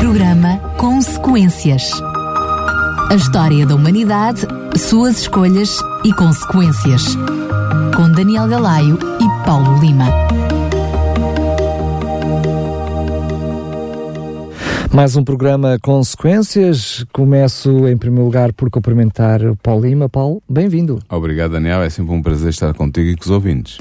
Programa Consequências. A história da humanidade, suas escolhas e consequências. Com Daniel Galaio e Paulo Lima. Mais um programa Consequências. Começo em primeiro lugar por cumprimentar o Paulo Lima. Paulo, bem-vindo. Obrigado, Daniel. É sempre um prazer estar contigo e com os ouvintes.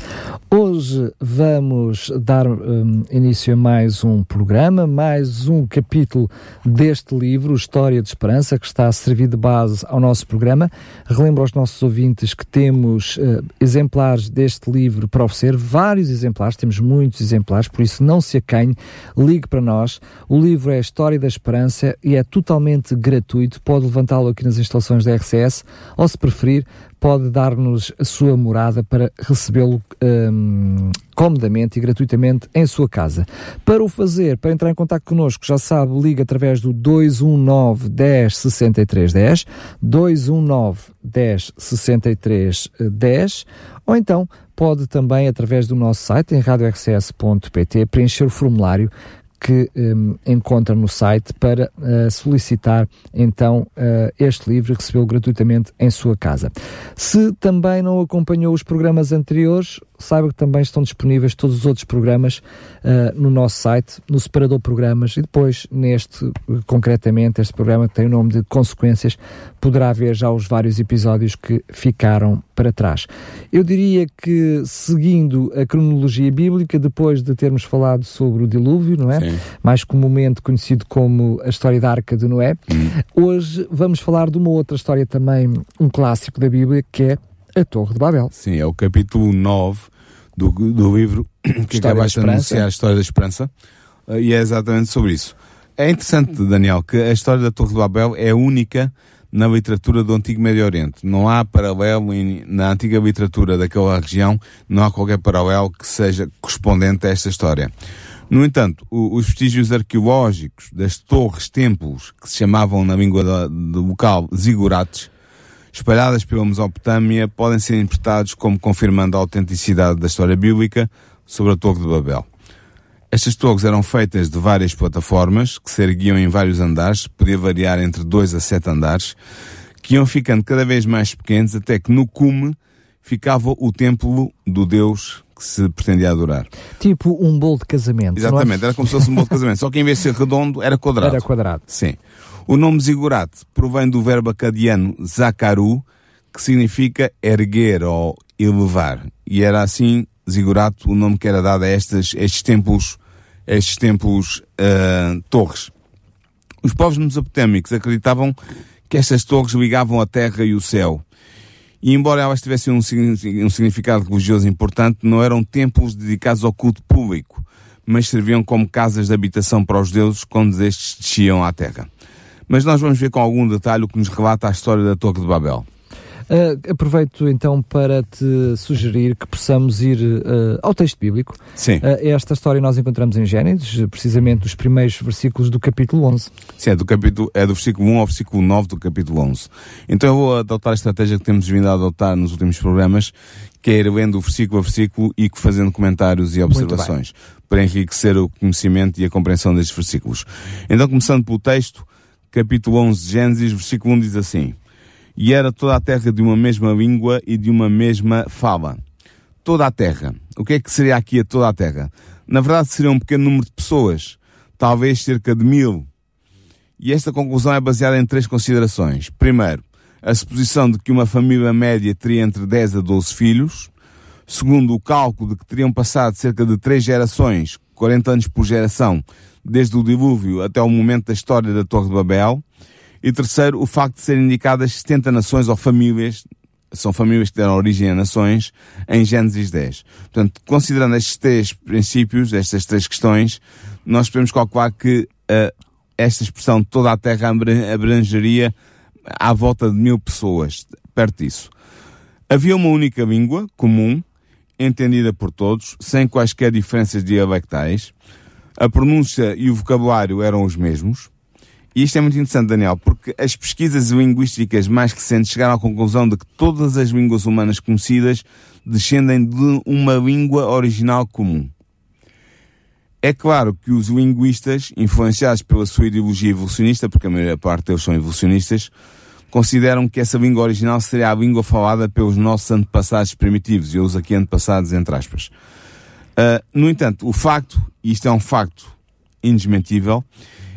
Hoje vamos dar um, início a mais um programa, mais um capítulo deste livro, História de Esperança, que está a servir de base ao nosso programa. Relembro aos nossos ouvintes que temos uh, exemplares deste livro para oferecer, vários exemplares, temos muitos exemplares, por isso não se acanhe, ligue para nós. O livro é História da Esperança e é totalmente gratuito. Pode levantá-lo aqui nas instalações da RCS ou, se preferir, pode dar-nos a sua morada para recebê-lo um, comodamente e gratuitamente em sua casa. Para o fazer, para entrar em contato connosco, já sabe, liga através do 219 10 63 10, 219 10 63 10, ou então pode também, através do nosso site, em radiorcs.pt, preencher o formulário que um, encontra no site para uh, solicitar então uh, este livro e recebê-lo gratuitamente em sua casa. Se também não acompanhou os programas anteriores, saiba que também estão disponíveis todos os outros programas uh, no nosso site, no separador programas e depois neste, concretamente, este programa que tem o nome de Consequências, poderá ver já os vários episódios que ficaram para trás. Eu diria que, seguindo a cronologia bíblica, depois de termos falado sobre o dilúvio, não é? Sim. Mais comumente conhecido como a história da Arca de Noé, hum. hoje vamos falar de uma outra história também, um clássico da Bíblia, que é a Torre de Babel. Sim, é o capítulo 9 do, do livro que acabaste de anunciar, a História da Esperança, eh, e é exatamente sobre isso. É interessante, Daniel, que a história da Torre de Babel é única na literatura do Antigo Médio Oriente. Não há paralelo em, na antiga literatura daquela região, não há qualquer paralelo que seja correspondente a esta história. No entanto, o, os vestígios arqueológicos das torres-templos, que se chamavam na língua do local zigurates, espalhadas pela Mesopotâmia, podem ser interpretados como confirmando a autenticidade da história bíblica sobre a Torre de Babel. Estas torres eram feitas de várias plataformas, que se erguiam em vários andares, podia variar entre dois a sete andares, que iam ficando cada vez mais pequenos, até que no cume ficava o templo do Deus que se pretendia adorar. Tipo um bolo de casamento. É? Exatamente, é? era como se fosse um bolo de casamento, só que em vez de ser redondo, era quadrado. Era quadrado. Sim. O nome zigurat provém do verbo acadiano zakaru, que significa erguer ou elevar. E era assim, zigurat, o nome que era dado a estes, estes templos, estes templos uh, torres. Os povos mesopotâmicos acreditavam que estas torres ligavam a terra e o céu. E embora elas tivessem um, um significado religioso importante, não eram templos dedicados ao culto público, mas serviam como casas de habitação para os deuses quando estes desciam à terra. Mas nós vamos ver com algum detalhe o que nos relata a história da Torre de Babel. Uh, aproveito então para te sugerir que possamos ir uh, ao texto bíblico. Sim. Uh, esta história nós encontramos em Gênesis, precisamente os primeiros versículos do capítulo 11. Sim, é do, capítulo, é do versículo 1 ao versículo 9 do capítulo 11. Então eu vou adotar a estratégia que temos vindo a adotar nos últimos programas, que é ir lendo versículo a versículo e fazendo comentários e observações, para enriquecer o conhecimento e a compreensão destes versículos. Então, começando pelo texto, capítulo 11 de Gênesis, versículo 1 diz assim: E era toda a terra de uma mesma língua e de uma mesma fala. Toda a terra. O que é que seria aqui a toda a terra? Na verdade, seria um pequeno número de pessoas, talvez cerca de mil. E esta conclusão é baseada em três considerações. Primeiro, a suposição de que uma família média teria entre 10 a 12 filhos. Segundo, o cálculo de que teriam passado cerca de três gerações, 40 anos por geração, desde o dilúvio até o momento da história da Torre de Babel. E terceiro, o facto de serem indicadas 70 nações ou famílias, são famílias que deram origem a nações, em Gênesis 10. Portanto, considerando estes três princípios, estas três questões, nós podemos calcular que uh, esta expressão toda a terra abrangeria à volta de mil pessoas, perto disso. Havia uma única língua comum, entendida por todos, sem quaisquer diferenças dialectais, a pronúncia e o vocabulário eram os mesmos. E isto é muito interessante, Daniel, porque as pesquisas linguísticas mais recentes chegaram à conclusão de que todas as línguas humanas conhecidas descendem de uma língua original comum. É claro que os linguistas, influenciados pela sua ideologia evolucionista, porque a maior parte deles são evolucionistas, consideram que essa língua original seria a língua falada pelos nossos antepassados primitivos, eu uso aqui antepassados entre aspas. Uh, no entanto, o facto, e isto é um facto indesmentível,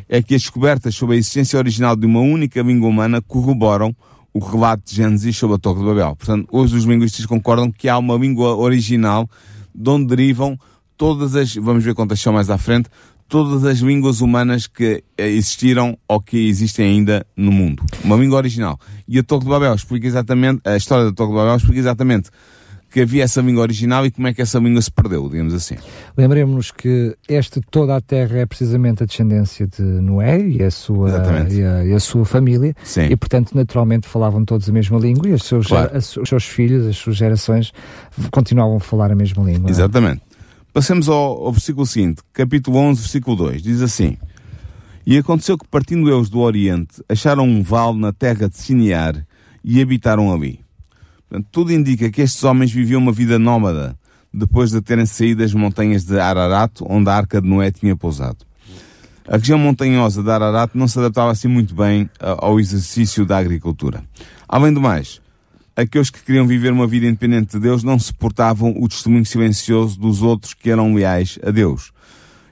é que as descobertas sobre a existência original de uma única língua humana corroboram o relato de Gênesis sobre a Torre de Babel. Portanto, hoje os linguistas concordam que há uma língua original de onde derivam todas as, vamos ver quantas são mais à frente, todas as línguas humanas que existiram ou que existem ainda no mundo. Uma língua original. E a Torre de Babel explica exatamente, a história da Torre de Babel explica exatamente que havia essa língua original e como é que essa língua se perdeu, digamos assim. Lembremos-nos que este, toda a terra é precisamente a descendência de Noé e a sua, e a, e a, sua família, Sim. e portanto naturalmente falavam todos a mesma língua e os seus, claro. os seus filhos, as suas gerações continuavam a falar a mesma língua. Exatamente. Passemos ao, ao versículo seguinte, capítulo 11, versículo 2, diz assim, E aconteceu que partindo eles do Oriente, acharam um vale na terra de Sinear e habitaram ali. Portanto, tudo indica que estes homens viviam uma vida nómada, depois de terem saído das montanhas de Ararat, onde a arca de Noé tinha pousado. A região montanhosa de Ararat não se adaptava assim muito bem ao exercício da agricultura. Além do mais, aqueles que queriam viver uma vida independente de Deus não suportavam o testemunho silencioso dos outros que eram leais a Deus.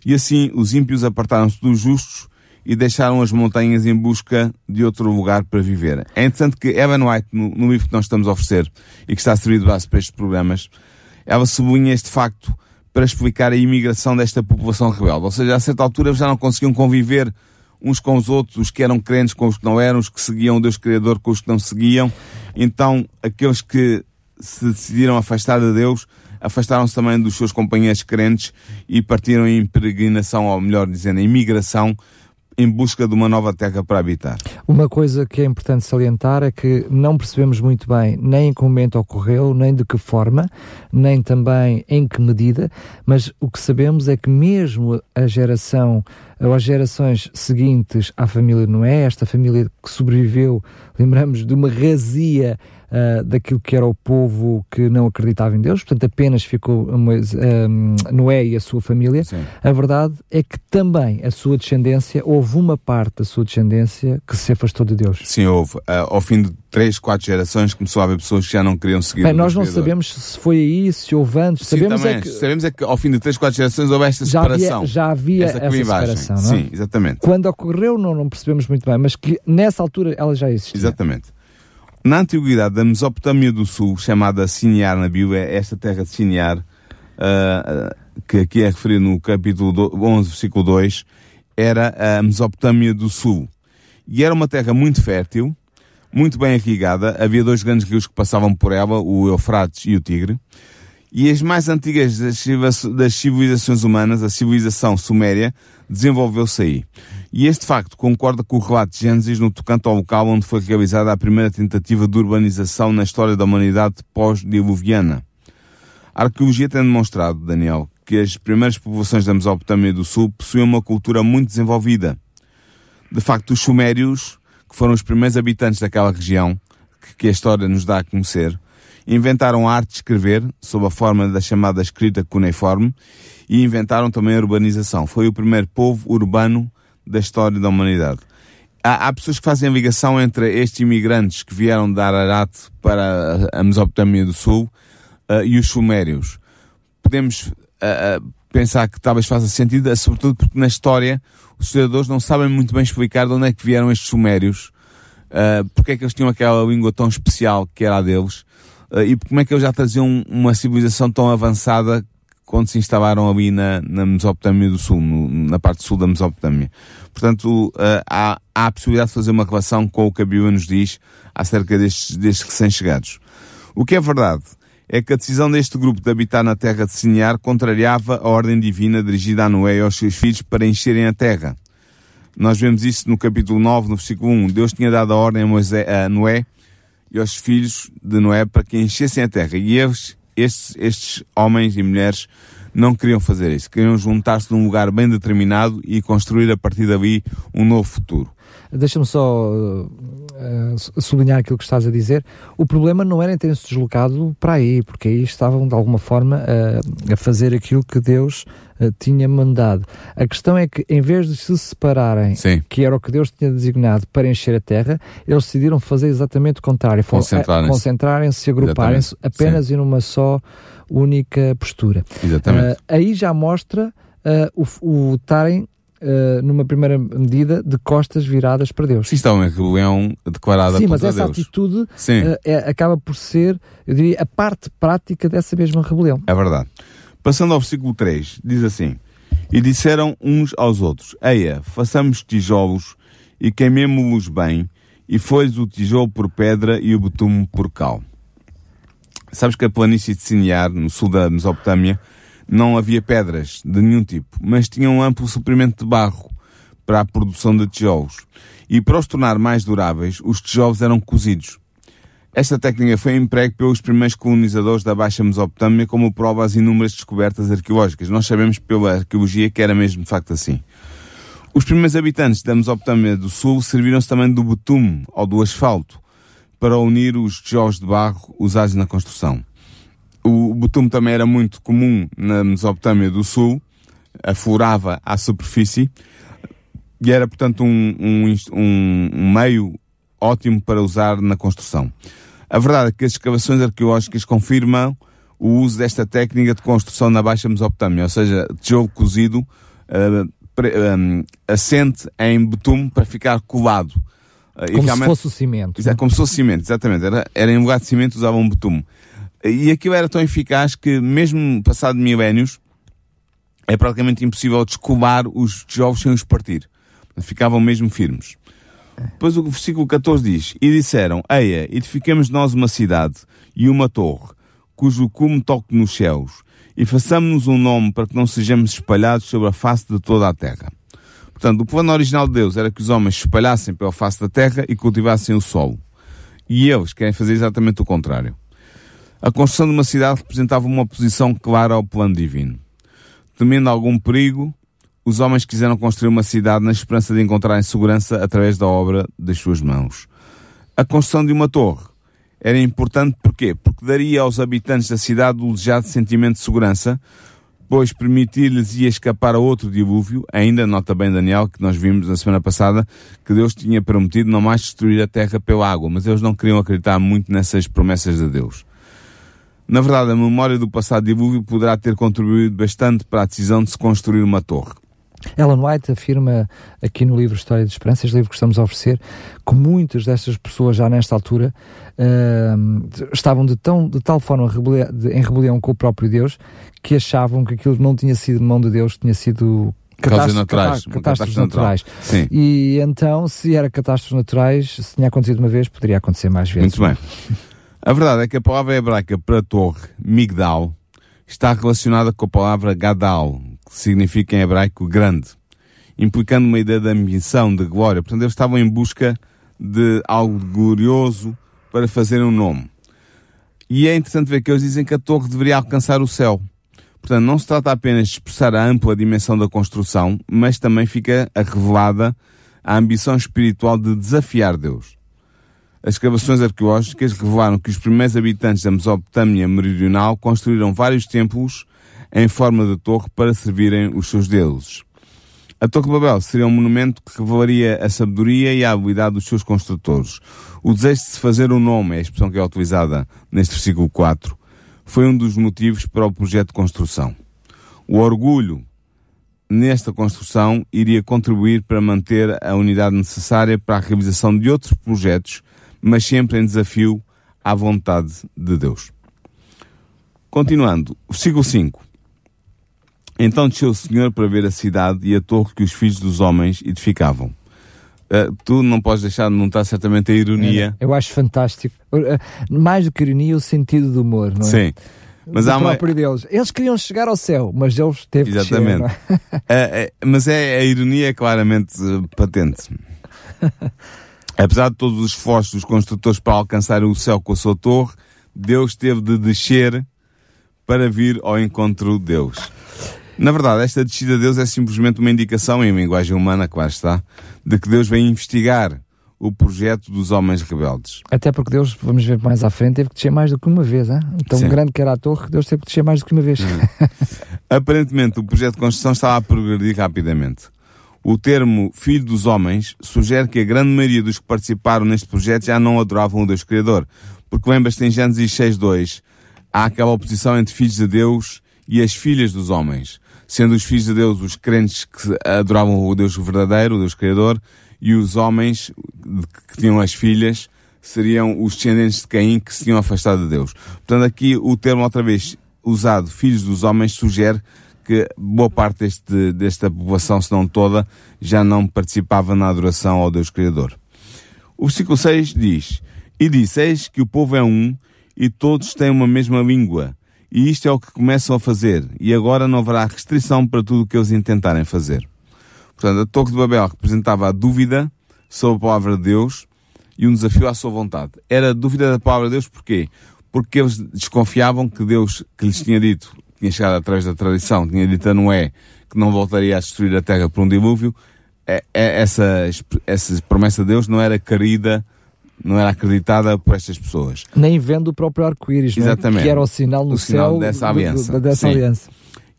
E assim os ímpios apartaram-se dos justos e deixaram as montanhas em busca de outro lugar para viver. É interessante que Evan White, no, no livro que nós estamos a oferecer e que está a servir de base para estes programas, ela sublinha este facto para explicar a imigração desta população rebelde. Ou seja, a certa altura já não conseguiam conviver uns com os outros, os que eram crentes com os que não eram, os que seguiam o Deus Criador com os que não seguiam. Então, aqueles que se decidiram afastar de Deus, afastaram-se também dos seus companheiros crentes e partiram em peregrinação, ou melhor dizendo, em migração, em busca de uma nova terra para habitar. Uma coisa que é importante salientar é que não percebemos muito bem nem em que momento ocorreu, nem de que forma, nem também em que medida, mas o que sabemos é que mesmo a geração ou as gerações seguintes à família Noé, esta família que sobreviveu, lembramos de uma razia uh, daquilo que era o povo que não acreditava em Deus, portanto apenas ficou um, Noé e a sua família. Sim. A verdade é que também a sua descendência, houve uma parte da sua descendência que se afastou de Deus. Sim, houve. Uh, ao fim de três, quatro gerações começou a haver pessoas que já não queriam seguir Bem, nós não sabemos se foi aí, se houve antes. Sim, sabemos. É que... sabemos é que ao fim de três, quatro gerações houve esta já separação. Havia, já havia essa, essa separação, não é? Sim, exatamente. Quando ocorreu não, não percebemos muito bem, mas que nessa altura ela já existia. Exatamente. Na antiguidade da Mesopotâmia do Sul, chamada Sinear na Bíblia, esta terra de Sinear, uh, que aqui é referido no capítulo 11, versículo 2, era a Mesopotâmia do Sul. E era uma terra muito fértil, muito bem irrigada, havia dois grandes rios que passavam por ela, o Eufrates e o Tigre, e as mais antigas das civilizações humanas, a civilização suméria, desenvolveu-se aí. E este facto concorda com o relato de Gênesis no tocante ao local onde foi realizada a primeira tentativa de urbanização na história da humanidade pós-diluviana. A arqueologia tem demonstrado, Daniel, que as primeiras populações da Mesopotâmia do Sul possuíam uma cultura muito desenvolvida. De facto, os sumérios, que foram os primeiros habitantes daquela região, que a história nos dá a conhecer, inventaram a arte de escrever, sob a forma da chamada escrita cuneiforme, e inventaram também a urbanização. Foi o primeiro povo urbano da história da humanidade. Há, há, pessoas que fazem a ligação entre estes imigrantes que vieram de Ararat para a Mesopotâmia do Sul uh, e os sumérios. Podemos uh, uh, pensar que talvez faça sentido, sobretudo porque na história os historiadores não sabem muito bem explicar de onde é que vieram estes sumérios, uh, porque é que eles tinham aquela língua tão especial que era a deles, e como é que eles já traziam uma civilização tão avançada quando se instalaram ali na, na Mesopotâmia do Sul, no, na parte sul da Mesopotâmia. Portanto, uh, há, há a possibilidade de fazer uma relação com o que a Bíblia nos diz acerca destes, destes recém-chegados. O que é verdade é que a decisão deste grupo de habitar na terra de Sinear contrariava a ordem divina dirigida a Noé e aos seus filhos para encherem a terra. Nós vemos isso no capítulo 9, no versículo 1. Deus tinha dado a ordem a, Moisés, a Noé e aos filhos de Noé para que enchessem a terra. E eles estes, estes homens e mulheres não queriam fazer isso. Queriam juntar-se num lugar bem determinado e construir a partir dali um novo futuro. Deixa-me só uh, uh, sublinhar aquilo que estás a dizer, o problema não era em terem-se deslocado para aí, porque aí estavam de alguma forma uh, a fazer aquilo que Deus uh, tinha mandado. A questão é que, em vez de se separarem, Sim. que era o que Deus tinha designado para encher a terra, eles decidiram fazer exatamente o contrário, concentrarem-se, concentrarem-se agruparem-se apenas Sim. em uma só única postura. Exatamente. aí já mostra o estarem uh, numa primeira medida, de costas viradas para Deus. Sim, está uma rebelião declarada Sim, contra Deus. Sim, mas essa Deus. atitude uh, é, acaba por ser, eu diria, a parte prática dessa mesma rebelião. É verdade. Passando ao versículo 3, diz assim: E disseram uns aos outros: Eia, façamos tijolos e queimemo-los bem, e foi-lhes o tijolo por pedra e o betume por cal. Sabes que a planície de Sinear, no sul da Mesopotâmia, não havia pedras de nenhum tipo, mas tinha um amplo suprimento de barro para a produção de tijolos. E para os tornar mais duráveis, os tijolos eram cozidos. Esta técnica foi emprego pelos primeiros colonizadores da Baixa Mesopotâmia como prova às inúmeras descobertas arqueológicas. Nós sabemos pela arqueologia que era mesmo de facto assim. Os primeiros habitantes da Mesopotâmia do Sul serviram-se também do betume ou do asfalto para unir os tijolos de barro usados na construção. O betume também era muito comum na Mesopotâmia do Sul, aflorava à superfície e era, portanto, um, um, um, meio ótimo para usar na construção. A verdade é que as escavações arqueológicas confirmam o uso desta técnica de construção na Baixa Mesopotâmia, ou seja, tijolo cozido uh, pre, um, assente em betume para ficar colado. Uh, como se fosse o cimento. É, como se fosse cimento, exatamente. Era, era em lugar de cimento usavam um betume. E aquilo era tão eficaz que, mesmo passado milénios, é praticamente impossível descolar os tijolos sem os partir. Ficavam mesmo firmes. Depois o versículo 14 diz: E disseram: Eia, edifiquemos nós uma cidade e uma torre, cujo cume toque nos céus, e façamos-nos um nome para que não sejamos espalhados sobre a face de toda a terra. Portanto, o plano original de Deus era que os homens se espalhassem pela face da terra e cultivassem o solo. E eles querem fazer exatamente o contrário. A construção de uma cidade representava uma oposição clara ao plano divino. Temendo algum perigo, os homens quiseram construir uma cidade na esperança de encontrarem segurança através da obra das suas mãos. A construção de uma torre era importante porquê? Porque daria aos habitantes da cidade o desejado sentimento de segurança, pois permitir-lhes ia escapar a outro dilúvio, ainda, nota bem Daniel, que nós vimos na semana passada, que Deus tinha prometido não mais destruir a terra pela água, mas eles não queriam acreditar muito nessas promessas de Deus. Na verdade, a memória do passado dilúvio poderá ter contribuído bastante para a decisão de se construir uma torre. Ellen White afirma aqui no livro História de Esperança, este livro que estamos a oferecer, que muitas destas pessoas já nesta altura uh, estavam de, tão, de tal forma rebelião, de, em rebelião com o próprio Deus que achavam que aquilo não tinha sido mão de Deus, tinha sido catástrofes naturais. Catástrofes naturais. Sim. E então, se era catástrofes naturais, se tinha acontecido uma vez, poderia acontecer mais vezes. Muito bem. A verdade é que a palavra hebraica para torre, migdal, está relacionada com a palavra gadal, que significa em hebraico grande, implicando uma ideia de ambição, de glória. Portanto, eles estavam em busca de algo glorioso para fazer um nome. E é interessante ver que eles dizem que a torre deveria alcançar o céu. Portanto, não se trata apenas de expressar a ampla dimensão da construção, mas também fica revelada a ambição espiritual de desafiar Deus. As escavações arqueológicas revelaram que os primeiros habitantes da Mesopotâmia meridional construíram vários templos em forma de torre para servirem os seus deuses. A Torre de Babel seria um monumento que revelaria a sabedoria e a habilidade dos seus construtores. O desejo de se fazer um nome, é a expressão que é utilizada neste versículo 4, foi um dos motivos para o projeto de construção. O orgulho nesta construção iria contribuir para manter a unidade necessária para a realização de outros projetos mas sempre em desafio à vontade de Deus. Continuando, versículo 5. Então desceu o Senhor para ver a cidade e a torre que os filhos dos homens edificavam. Uh, tu não podes deixar de notar certamente a ironia. É, eu acho fantástico. Uh, mais do que ironia, o sentido do humor, não é? Sim. Mas do há uma... Deus. Eles queriam chegar ao céu, mas Deus teve Exatamente. que chegar. É? é, mas é, a ironia é claramente patente. Apesar de todos os esforços dos construtores para alcançar o céu com a sua torre, Deus teve de descer para vir ao encontro de Deus. Na verdade, esta descida de Deus é simplesmente uma indicação, em linguagem humana, claro está, de que Deus vem investigar o projeto dos homens rebeldes. Até porque Deus, vamos ver mais à frente, teve que descer mais do que uma vez. Hein? Tão Sim. grande que era a torre que Deus teve que descer mais do que uma vez. Hum. Aparentemente, o projeto de construção estava a progredir rapidamente. O termo filho dos homens sugere que a grande maioria dos que participaram neste projeto já não adoravam o Deus Criador. Porque lembra-se em Gênesis 6.2, há aquela oposição entre filhos de Deus e as filhas dos homens. Sendo os filhos de Deus os crentes que adoravam o Deus verdadeiro, o Deus Criador, e os homens que tinham as filhas seriam os descendentes de Caim que se tinham afastado de Deus. Portanto, aqui o termo outra vez usado, filhos dos homens, sugere que boa parte deste, desta população, se não toda, já não participava na adoração ao Deus Criador. O versículo 6 diz, E disseis que o povo é um, e todos têm uma mesma língua, e isto é o que começam a fazer, e agora não haverá restrição para tudo o que eles intentarem fazer. Portanto, a Torre de Babel representava a dúvida sobre a palavra de Deus e um desafio à sua vontade. Era a dúvida da palavra de Deus porquê? Porque eles desconfiavam que Deus, que lhes tinha dito, tinha chegado através da tradição, tinha dito a Noé que não voltaria a destruir a terra por um dilúvio, é, é, essa, essa promessa de Deus não era querida, não era acreditada por estas pessoas. Nem vendo o próprio arco-íris, é? que era o sinal no o céu sinal dessa aliança. dessa aliança.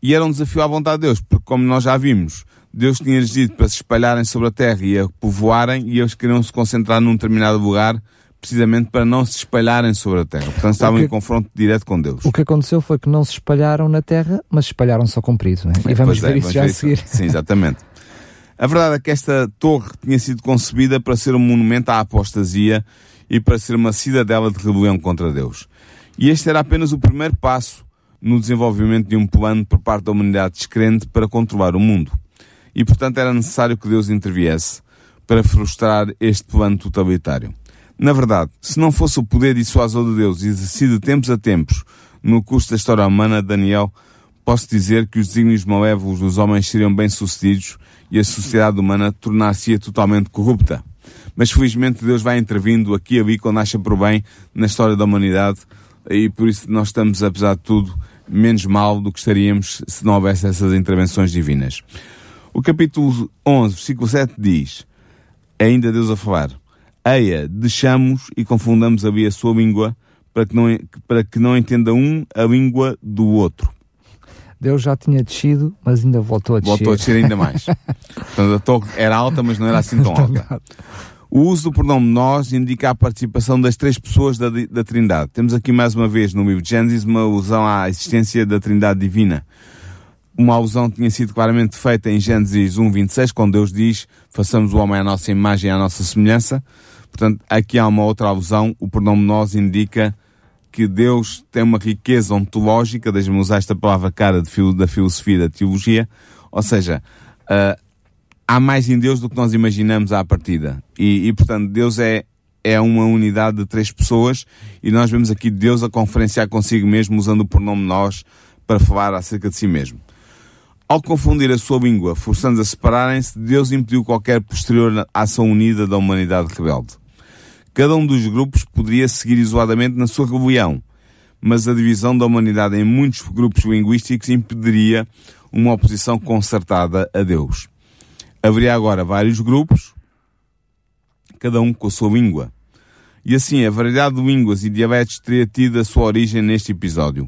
E era um desafio à vontade de Deus, porque como nós já vimos, Deus tinha-lhes dito para se espalharem sobre a terra e a povoarem, e eles queriam se concentrar num determinado lugar, precisamente para não se espalharem sobre a terra. Portanto, estavam que, em confronto direto com Deus. O que aconteceu foi que não se espalharam na terra, mas se espalharam só comprido, não é? E vamos ver é, isso já a seguir. Sim, exatamente. A verdade é que esta torre tinha sido concebida para ser um monumento à apostasia e para ser uma cidadela de rebelião contra Deus. E este era apenas o primeiro passo no desenvolvimento de um plano por parte da humanidade descrente para controlar o mundo e, portanto, era necessário que Deus interviesse para frustrar este plano totalitário. Na verdade, se não fosse o poder dissuasor de Deus exercido de tempos a tempos no curso da história humana, Daniel, posso dizer que os desígnios malévolos dos homens seriam bem-sucedidos e a sociedade humana tornar-se-ia totalmente corrupta. Mas felizmente Deus vai intervindo aqui e ali quando acha por bem na história da humanidade e por isso nós estamos, apesar de tudo, menos mal do que estaríamos se não houvesse essas intervenções divinas. O capítulo 11, versículo 7 diz, ainda Deus a falar, Eia, deixamos e confundamos ali a sua língua para que, não, para que não entenda um a língua do outro. Deus já tinha descido, mas ainda voltou a descer. Voltou a descer ainda mais. Portanto, a torre era alta, mas não era assim tão alta. O uso do pronome nós indica a participação das três pessoas da, da Trindade. Temos aqui mais uma vez no livro de Gênesis uma alusão à existência da Trindade Divina uma alusão tinha sido claramente feita em Gênesis 1.26, quando Deus diz, façamos o homem à nossa imagem e à nossa semelhança. Portanto, aqui há uma outra alusão, o pronome nós indica que Deus tem uma riqueza ontológica, deixa-me usar esta palavra cara de da filosofia da teologia, ou seja, uh, há mais em Deus do que nós imaginamos à partida. E, e, portanto, Deus é, é uma unidade de três pessoas e nós vemos aqui Deus a conferenciar consigo mesmo usando o pronome nós para falar acerca de si mesmo. Ao confundir a sua língua, forçando a separarem-se, Deus impediu qualquer posterior ação unida da humanidade rebelde. Cada um dos grupos poderia seguir isoladamente na sua rebelião, mas a divisão da humanidade em muitos grupos linguísticos impediria uma oposição concertada a Deus. Haveria agora vários grupos, cada um com a sua língua. E assim, a variedade de línguas e diabetes teria tido a sua origem neste episódio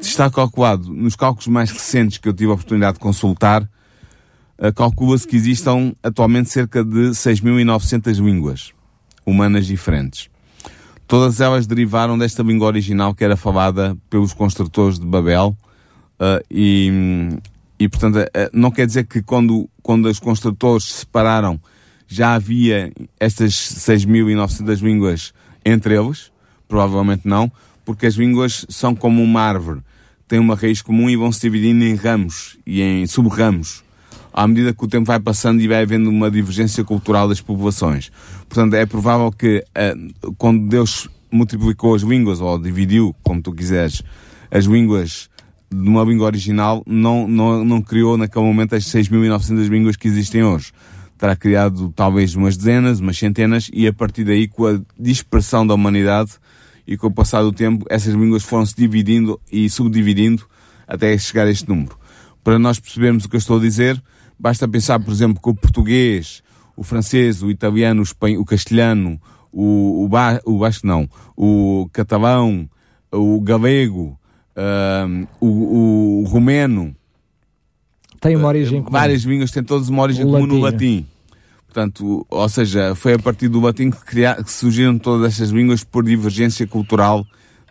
está calculado, nos cálculos mais recentes que eu tive a oportunidade de consultar, uh, calcula-se que existam atualmente cerca de 6.900 línguas humanas diferentes. Todas elas derivaram desta língua original que era falada pelos construtores de Babel uh, e, e, portanto, uh, não quer dizer que quando, quando os construtores se separaram já havia estas 6.900 línguas entre eles, provavelmente não, porque as línguas são como uma árvore. Têm uma raiz comum e vão se dividindo em ramos e em sub-ramos à medida que o tempo vai passando e vai havendo uma divergência cultural das populações. Portanto, é provável que uh, quando Deus multiplicou as línguas, ou dividiu, como tu quiseres, as línguas de uma língua original, não, não, não criou naquele momento as 6.900 línguas que existem hoje. Terá criado talvez umas dezenas, umas centenas, e a partir daí, com a dispersão da humanidade, e com o passar do tempo essas línguas foram se dividindo e subdividindo até chegar a este número. Para nós percebermos o que eu estou a dizer, basta pensar, por exemplo, que o português, o francês, o italiano, o, espanhol, o castelhano, o, o, ba, o basco não, o catalão, o galego, o, o romeno. Tem uma origem comum. Várias línguas têm todas uma origem comum no latim. Portanto, ou seja, foi a partir do latim que, que surgiram todas estas línguas por divergência cultural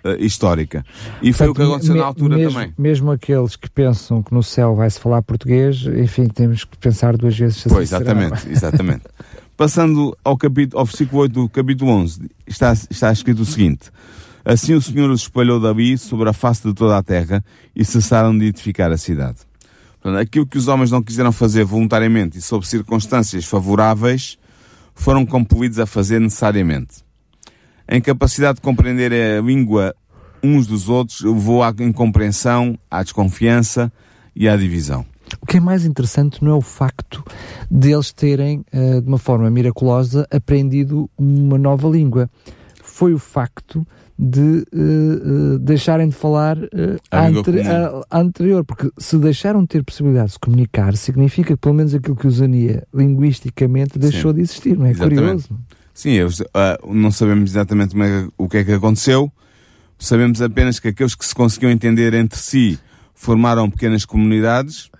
uh, histórica. E foi Portanto, o que aconteceu me, na altura mesmo, também. Mesmo aqueles que pensam que no céu vai-se falar português, enfim, temos que pensar duas vezes. Se pois, exatamente, exatamente. Passando ao, capítulo, ao versículo 8 do capítulo 11, está, está escrito o seguinte: Assim o Senhor os espalhou Davi sobre a face de toda a terra e cessaram de edificar a cidade. Portanto, aquilo que os homens não quiseram fazer voluntariamente e sob circunstâncias favoráveis, foram compelidos a fazer necessariamente. A incapacidade de compreender a língua uns dos outros levou à incompreensão, à desconfiança e à divisão. O que é mais interessante não é o facto deles terem, uh, de uma forma miraculosa, aprendido uma nova língua. Foi o facto de uh, uh, deixarem de falar a, anteri a, a, anterior, porque se deixaram de ter possibilidade de se comunicar, significa que pelo menos aquilo que os unia linguisticamente deixou Sim. de existir, não é? Exatamente. Curioso. Sim, eu, não sabemos exatamente é, o que é que aconteceu, sabemos apenas que aqueles que se conseguiam entender entre si formaram pequenas comunidades.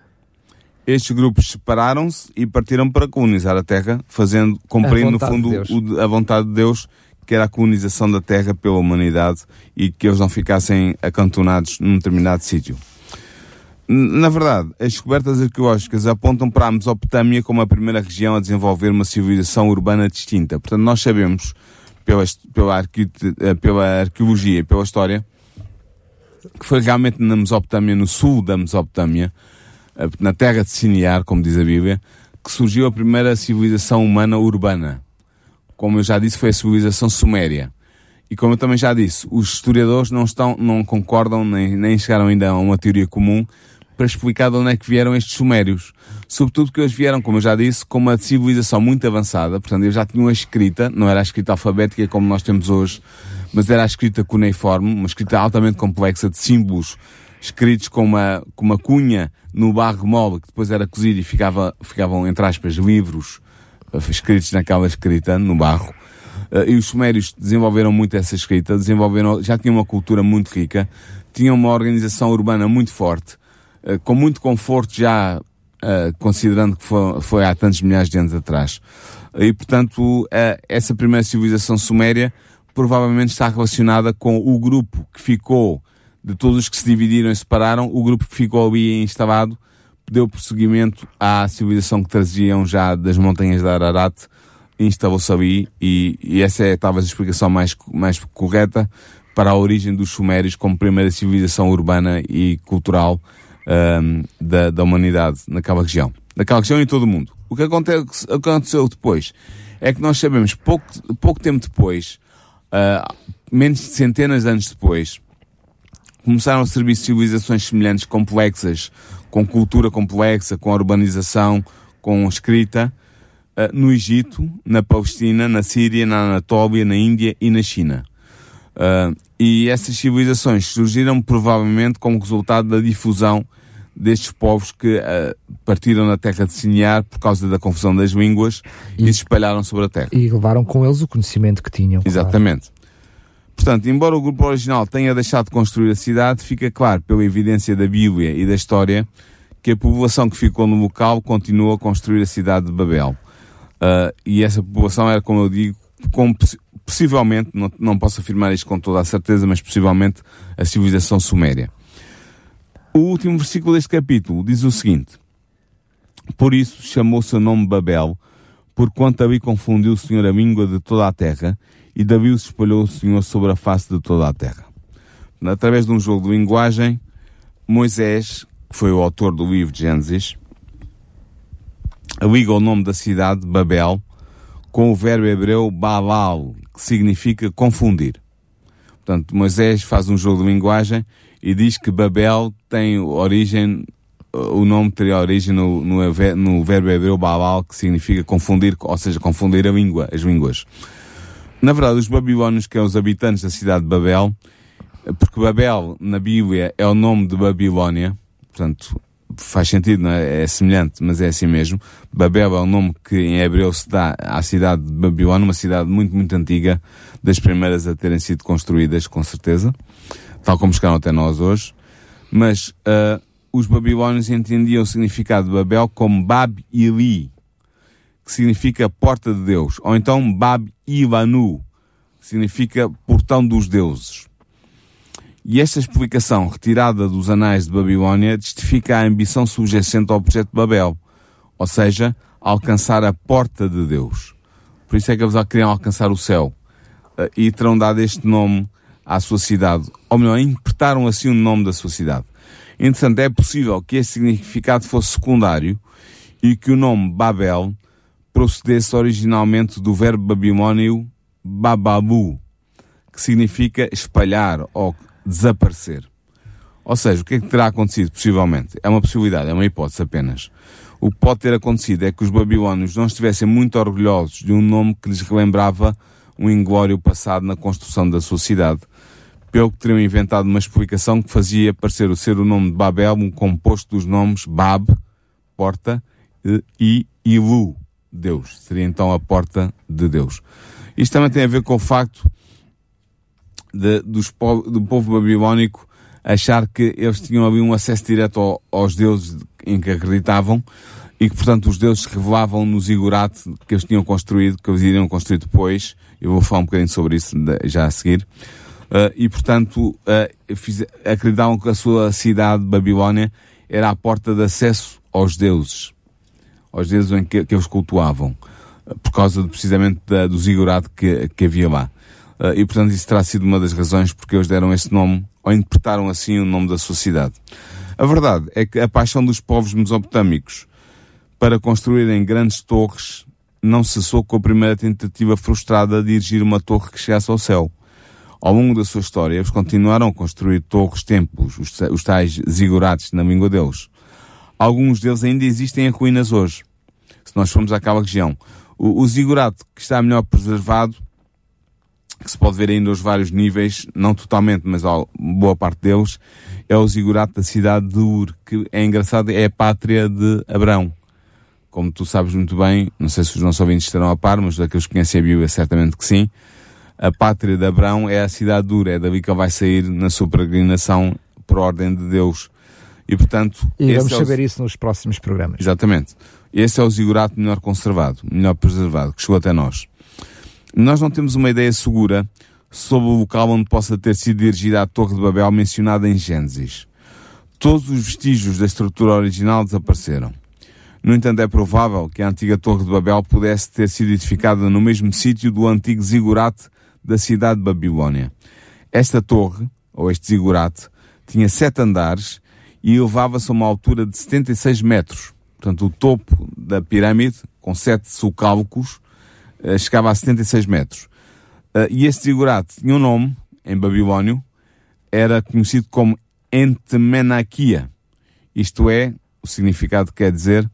Estes grupos separaram-se e partiram para colonizar a Terra, fazendo, cumprindo no fundo de o, a vontade de Deus, que era a colonização da Terra pela humanidade e que eles não ficassem acantonados num determinado sítio. Na verdade, as descobertas arqueológicas apontam para a Mesopotâmia como a primeira região a desenvolver uma civilização urbana distinta. Portanto, nós sabemos, pela, pela, eh, pela arqueologia e pela história, que foi realmente na Mesopotâmia, no sul da Mesopotâmia, na terra de Siniar, como diz a Bíblia, que surgiu a primeira civilização humana urbana. Como eu já disse, foi a civilização suméria. E como eu também já disse, os historiadores não estão, não concordam, nem, nem chegaram ainda a uma teoria comum para explicar de onde é que vieram estes sumérios. Sobretudo que eles vieram, como eu já disse, com uma civilização muito avançada, portanto eles já tinham a escrita, não era a escrita alfabética como nós temos hoje, mas era a escrita cuneiforme, uma escrita altamente complexa de símbolos escritos com uma, com uma cunha no barro mole, que depois era cozido e ficava, ficavam, entre aspas, livros uh, escritos naquela escrita, no barro. Uh, e os sumérios desenvolveram muito essa escrita, desenvolveram, já tinham uma cultura muito rica, tinham uma organização urbana muito forte, com muito conforto já, considerando que foi, foi, há tantos milhares de anos atrás. E, portanto, essa primeira civilização suméria provavelmente está relacionada com o grupo que ficou de todos os que se dividiram e separaram, o grupo que ficou ali instalado deu prosseguimento à civilização que traziam já das montanhas da Ararat, instalou-se ali e, e, essa é talvez a explicação mais, mais correta para a origem dos Sumérios como primeira civilização urbana e cultural um, da, da humanidade naquela região. Naquela região e em todo o mundo. O que acontece, aconteceu depois é que nós sabemos pouco, pouco tempo depois, uh, menos de centenas de anos depois, começaram a servir civilizações semelhantes, complexas, com cultura complexa, com urbanização, com escrita, uh, no Egito, na Palestina, na Síria, na Anatólia, na Índia e na China. Uh, e essas civilizações surgiram provavelmente como resultado da difusão destes povos que uh, partiram da terra de Siniar por causa da confusão das línguas e, e se espalharam sobre a terra. E levaram com eles o conhecimento que tinham. Exatamente. Claro. Portanto, embora o grupo original tenha deixado de construir a cidade, fica claro, pela evidência da Bíblia e da história, que a população que ficou no local continuou a construir a cidade de Babel. Uh, e essa população era, como eu digo, possivelmente, não, não posso afirmar isto com toda a certeza, mas possivelmente a civilização suméria. O último versículo deste capítulo diz o seguinte: Por isso chamou seu nome Babel, porquanto ali confundiu o Senhor a língua de toda a terra, e Davi os espalhou o Senhor sobre a face de toda a terra. Através de um jogo de linguagem, Moisés, que foi o autor do livro de Gênesis, liga o nome da cidade, Babel, com o verbo hebreu Balal, que significa confundir. Portanto, Moisés faz um jogo de linguagem e diz que Babel tem origem, o nome teria origem no, no, no verbo hebreu Balal, que significa confundir, ou seja, confundir a língua, as línguas. Na verdade, os babilónios, que são os habitantes da cidade de Babel, porque Babel, na Bíblia, é o nome de Babilónia, portanto, faz sentido, não é? é semelhante, mas é assim mesmo. Babel é o nome que em hebreu se dá à cidade de Babilônia, uma cidade muito, muito antiga, das primeiras a terem sido construídas, com certeza, tal como chegaram até nós hoje. Mas uh, os babilônios entendiam o significado de Babel como Bab Ili, que significa porta de Deus, ou então Bab Ilanu, que significa portão dos deuses. E esta explicação, retirada dos anais de Babilônia, testifica a ambição subjacente ao projeto de Babel, ou seja, alcançar a porta de Deus. Por isso é que eles queriam alcançar o céu. Eh, e terão dado este nome à sua cidade. Ou melhor, interpretaram assim o nome da sua cidade. Entretanto, é possível que este significado fosse secundário e que o nome Babel procedesse originalmente do verbo babilônio bababu, que significa espalhar ou desaparecer. Ou seja, o que é que terá acontecido, possivelmente? É uma possibilidade, é uma hipótese apenas. O que pode ter acontecido é que os babilônios não estivessem muito orgulhosos de um nome que lhes relembrava um inglório passado na construção da sua cidade, pelo que teriam inventado uma explicação que fazia parecer ser o nome de Babel um composto dos nomes Bab, porta, e Ilu, Deus. Seria então a porta de Deus. Isto também tem a ver com o facto de, dos, do povo babilónico achar que eles tinham ali um acesso direto ao, aos deuses em que acreditavam e que, portanto, os deuses revelavam no zigurate que eles tinham construído, que eles iriam construir depois. Eu vou falar um bocadinho sobre isso já a seguir. Uh, e, portanto, uh, fiz, acreditavam que a sua cidade, Babilónia, era a porta de acesso aos deuses, aos deuses em que, que eles cultuavam, por causa de, precisamente da, do zigurate que, que havia lá. Uh, e portanto isso terá sido uma das razões porque eles deram esse nome, ou interpretaram assim o nome da sua cidade. A verdade é que a paixão dos povos mesopotâmicos para construírem grandes torres não cessou com a primeira tentativa frustrada de erigir uma torre que chegasse ao céu. Ao longo da sua história, eles continuaram a construir torres, templos, os, os tais zigurates na língua deles. Alguns deles ainda existem em ruínas hoje. Se nós formos àquela região. O, o zigurate que está melhor preservado que se pode ver ainda os vários níveis, não totalmente, mas boa parte deles, é o zigurato da cidade de Ur, que é engraçado, é a pátria de Abrão. Como tu sabes muito bem, não sei se os nossos ouvintes estarão a par, mas daqueles que conhecem a Bíblia, certamente que sim, a pátria de Abrão é a cidade de Ur, é dali que ele vai sair na sua peregrinação por ordem de Deus. E portanto... E vamos é saber isso nos próximos programas. Exatamente. Esse é o zigurato melhor conservado, melhor preservado, que chegou até nós. Nós não temos uma ideia segura sobre o local onde possa ter sido erigida a Torre de Babel mencionada em Gênesis. Todos os vestígios da estrutura original desapareceram. No entanto, é provável que a antiga Torre de Babel pudesse ter sido edificada no mesmo sítio do antigo zigurate da cidade de Babilónia. Esta torre, ou este zigurate, tinha sete andares e elevava-se a uma altura de 76 metros. Portanto, o topo da pirâmide, com sete sulcálculos, chegava a 76 metros. Uh, e este zigurate tinha um nome, em babilónio, era conhecido como Entemenaquia. Isto é, o significado quer dizer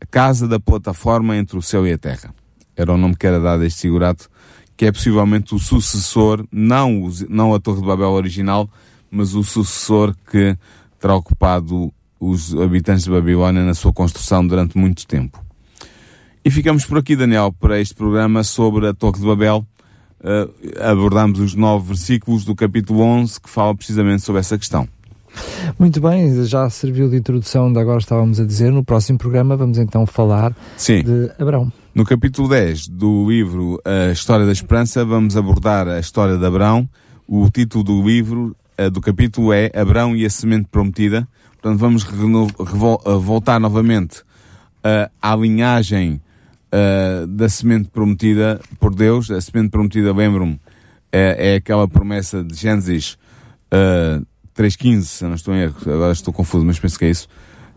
a casa da plataforma entre o céu e a terra. Era o nome que era dado a este zigurate, que é possivelmente o sucessor, não, não a Torre de Babel original, mas o sucessor que terá ocupado os habitantes de Babilónia na sua construção durante muito tempo. E ficamos por aqui, Daniel, para este programa sobre a Torre de Babel. Uh, abordamos os nove versículos do capítulo 11 que fala precisamente sobre essa questão. Muito bem, já serviu de introdução de agora estávamos a dizer. No próximo programa vamos então falar Sim. de Abraão. No capítulo 10 do livro A História da Esperança, vamos abordar a história de Abraão. O título do livro, uh, do capítulo é Abraão e a Semente Prometida. Portanto, vamos voltar novamente à linhagem uh, da semente prometida por Deus. A semente prometida, lembro-me, é, é, aquela promessa de Gênesis uh, 3.15, se não estou em erro, agora estou confuso, mas penso que é isso,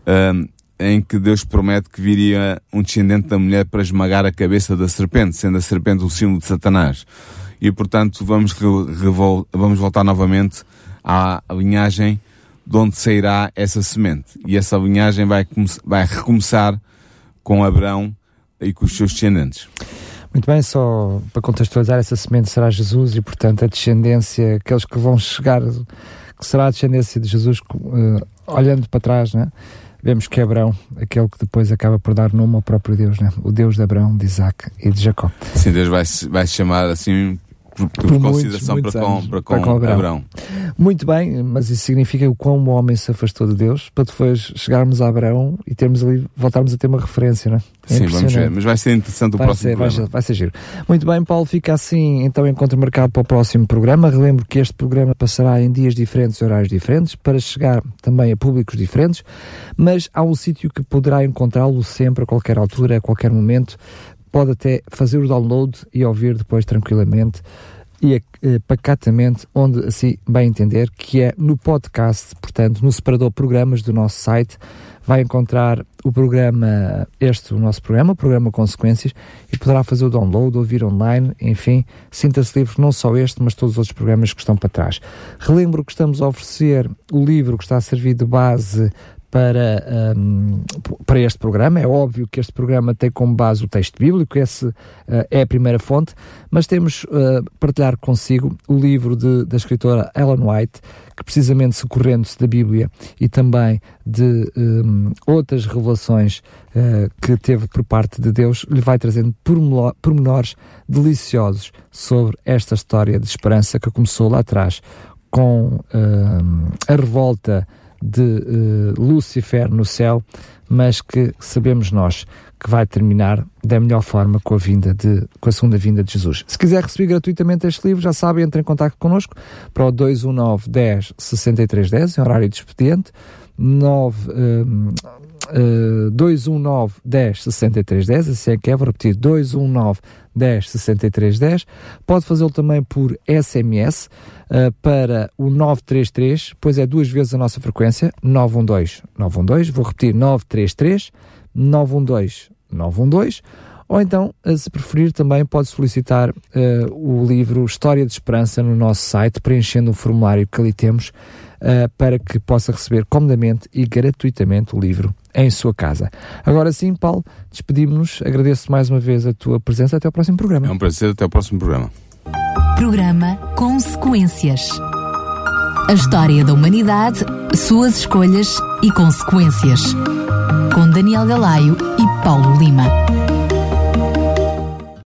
uh, em que Deus promete que viria um descendente da mulher para esmagar a cabeça da serpente, sendo a serpente o símbolo de Satanás. E, portanto, vamos, vamos voltar novamente à linhagem de onde sairá essa semente. E essa linhagem vai, vai recomeçar com Abraão e com os seus descendentes. Muito bem, só para contextualizar, essa semente será Jesus e, portanto, a descendência, aqueles que vão chegar, que será a descendência de Jesus, uh, olhando para trás, né? vemos que Abraão, aquele que depois acaba por dar nome ao próprio Deus, né? o Deus de Abraão, de Isaac e de Jacó. Sim, Deus vai, vai se chamar assim por, por, por consideração muitos, muitos para, com, para, com, para com Abraão. Abraão. Muito bem, mas isso significa o quão o homem se afastou de Deus para depois chegarmos a Abraão e termos ali, voltarmos a ter uma referência, não é? é Sim, vamos ver, mas vai ser interessante o vai próximo ser, programa. Vai ser, vai ser giro. Muito bem, Paulo, fica assim então encontro marcado para o próximo programa. Relembro que este programa passará em dias diferentes, horários diferentes, para chegar também a públicos diferentes, mas há um sítio que poderá encontrá-lo sempre, a qualquer altura, a qualquer momento. Pode até fazer o download e ouvir depois tranquilamente e eh, pacatamente, onde assim bem entender, que é no podcast, portanto, no separador programas do nosso site, vai encontrar o programa, este, o nosso programa, o programa Consequências, e poderá fazer o download, ouvir online, enfim, sinta-se livre, não só este, mas todos os outros programas que estão para trás. Relembro que estamos a oferecer o livro que está a servir de base para, um, para este programa. É óbvio que este programa tem como base o texto bíblico, esse uh, é a primeira fonte, mas temos uh, partilhar consigo o livro de, da escritora Ellen White, que precisamente socorrendo-se da Bíblia e também de um, outras revelações uh, que teve por parte de Deus, lhe vai trazendo pormenores deliciosos sobre esta história de esperança que começou lá atrás com a revolta de uh, Lúcifer no céu, mas que sabemos nós que vai terminar da melhor forma com a vinda de, com a segunda vinda de Jesus. Se quiser receber gratuitamente este livro, já sabe, entre em contato connosco para o 219 10 63 10, em horário de expediente, 9, um, uh, 219 10 63 10, assim é que é, vou repetir, 219 10 63 10. Pode fazê-lo também por SMS uh, para o 933, pois é duas vezes a nossa frequência, 912 912, vou repetir, 933 912 912 ou então, eh, se preferir, também pode solicitar uh, o livro História de Esperança no nosso site, preenchendo o formulário que ali temos, uh, para que possa receber comodamente e gratuitamente o livro em sua casa. Agora sim, Paulo, despedimos-nos. Agradeço mais uma vez a tua presença. Até ao próximo programa. É um prazer. Até ao próximo programa. Programa Consequências. A história da humanidade, suas escolhas e consequências. Com Daniel Galaio e Paulo Lima.